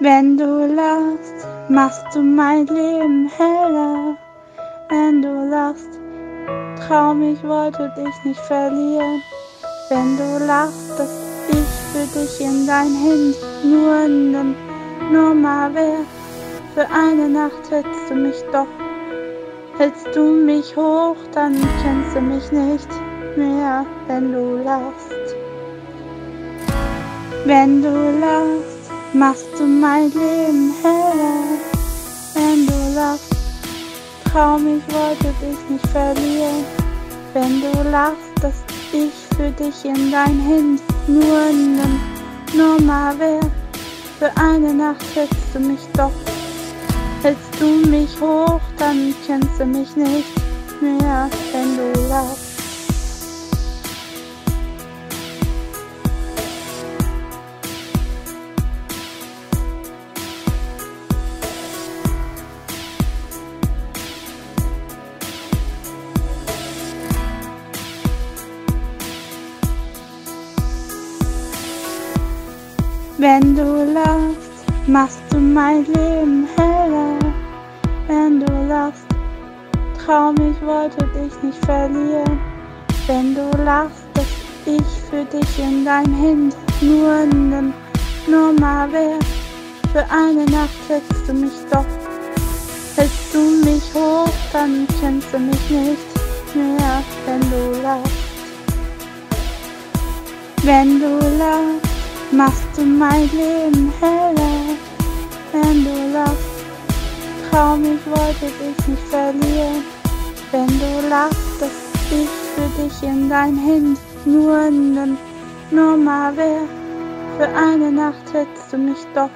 Wenn du lachst, machst du mein Leben heller. Wenn du lachst, traum ich wollte dich nicht verlieren. Wenn du lachst, dass ich für dich in dein Händen nur nimm, nur mal wär. Für eine Nacht hältst du mich doch. Hältst du mich hoch, dann kennst du mich nicht mehr, wenn du lachst. Wenn du lachst, machst du mein Leben heller. Wenn du lachst, traum ich wollte dich nicht verlieren. Wenn du lachst, dass ich für dich in dein Händen nur nimm, nur mal wär. Für eine Nacht hältst du mich doch. Hältst du mich hoch, dann kennst du mich nicht mehr, wenn du lachst. Wenn du lachst, machst du mein Leben heller. Wenn du lachst, traum ich wollte dich nicht verlieren. Wenn du lachst, dass ich für dich in dein Händen nur nimm, nur mal wär. Für eine Nacht hältst du mich doch. Hältst du mich hoch, dann kennst du mich nicht mehr, wenn du lachst. Wenn du lachst, machst du mein Leben heller, wenn du lachst. Traum, ich wollte dich nicht verlieren, wenn du lachst, dass ich für dich in dein Händen nur nimm, nur mal wär. Für eine Nacht hältst du mich doch.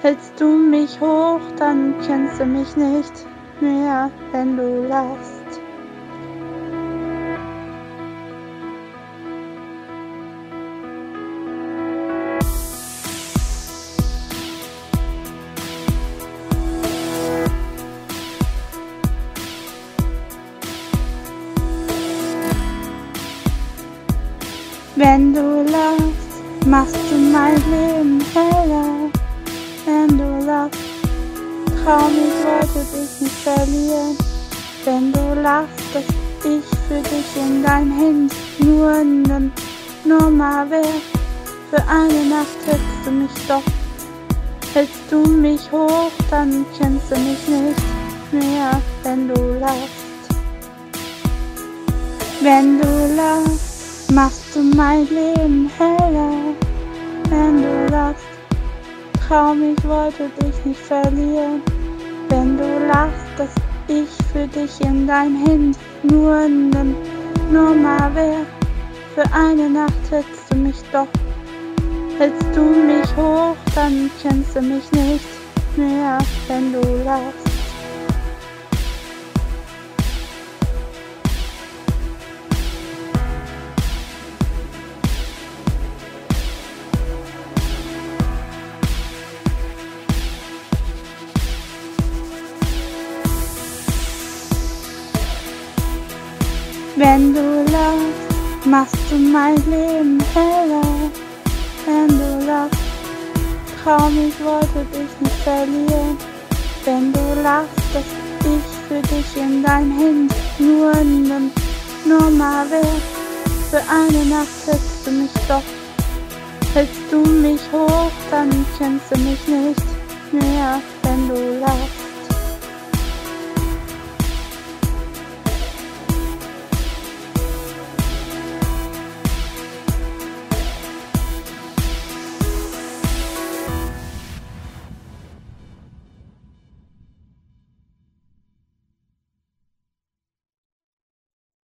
Hältst du mich hoch, dann kennst du mich nicht mehr, wenn du lachst. Wenn du lachst, machst du mein Leben heller. Wenn du lachst, traum ich wollte dich nicht verlieren. Wenn du lachst, dass ich für dich in dein Händen nur nur mal wär. Für eine Nacht hältst du mich doch. Hältst du mich hoch, dann kennst du mich nicht mehr, wenn du lachst. Wenn du lachst, machst du mein Leben heller, wenn du lachst. Traum, ich wollte dich nicht verlieren, wenn du lachst, dass ich für dich in dein Händen nur nimm, nur mal wär. Für eine Nacht hältst du mich doch. Hältst du mich hoch, dann kennst du mich nicht mehr, wenn du lachst. Wenn du lachst, machst du mein Leben heller. Wenn du lachst, traum ich wollte dich nicht verlieren. Wenn du lachst, dass ich für dich in dein Händen nur nimm, nur mal wär. Für eine Nacht hältst du mich doch. Hältst du mich hoch, dann kennst du mich nicht mehr, wenn du lachst.